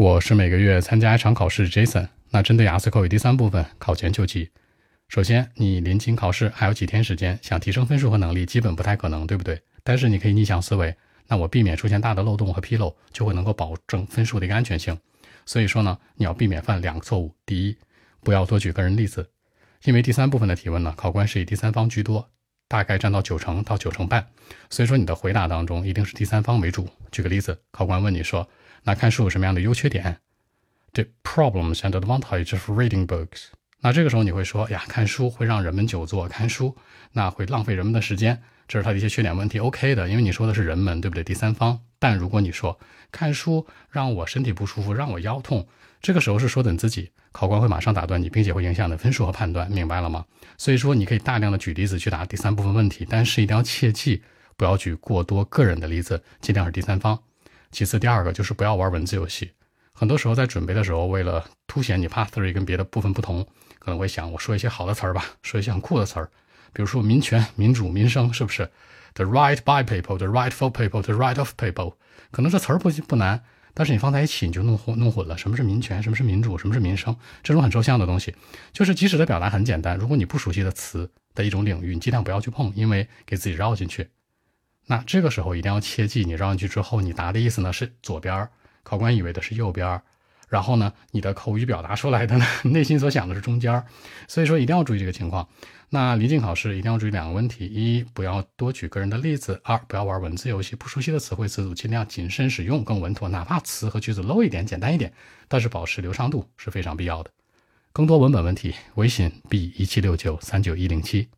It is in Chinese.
我是每个月参加一场考试，Jason。那针对雅思口语第三部分考前救急，首先你临近考试还有几天时间，想提升分数和能力，基本不太可能，对不对？但是你可以逆向思维，那我避免出现大的漏洞和纰漏，就会能够保证分数的一个安全性。所以说呢，你要避免犯两个错误。第一，不要多举个人例子，因为第三部分的提问呢，考官是以第三方居多，大概占到九成到九成半，所以说你的回答当中一定是第三方为主。举个例子，考官问你说，那看书有什么样的优缺点？The problems and advantages of reading books。那这个时候你会说呀，看书会让人们久坐，看书那会浪费人们的时间，这是它的一些缺点问题。OK 的，因为你说的是人们，对不对？第三方。但如果你说看书让我身体不舒服，让我腰痛，这个时候是说的你自己，考官会马上打断你，并且会影响你的分数和判断，明白了吗？所以说你可以大量的举例子去答第三部分问题，但是一定要切记不要举过多个人的例子，尽量是第三方。其次，第二个就是不要玩文字游戏。很多时候在准备的时候，为了凸显你 Part Three 跟别的部分不同，可能会想我说一些好的词儿吧，说一些很酷的词儿，比如说民权、民主、民生，是不是？The right by people, the right for people, the right of people，可能这词儿不不难，但是你放在一起你就弄混弄混了。什么是民权？什么是民主？什么是民生？这种很抽象的东西，就是即使的表达很简单，如果你不熟悉的词的一种领域，你尽量不要去碰，因为给自己绕进去。那这个时候一定要切记，你绕进去之后，你答的意思呢是左边。考官以为的是右边，然后呢，你的口语表达出来的呢，内心所想的是中间儿，所以说一定要注意这个情况。那临近考试一定要注意两个问题：一，不要多举个人的例子；二，不要玩文字游戏，不熟悉的词汇词组尽量谨慎使用，更稳妥。哪怕词和句子 low 一点、简单一点，但是保持流畅度是非常必要的。更多文本问题，微信 b 一七六九三九一零七。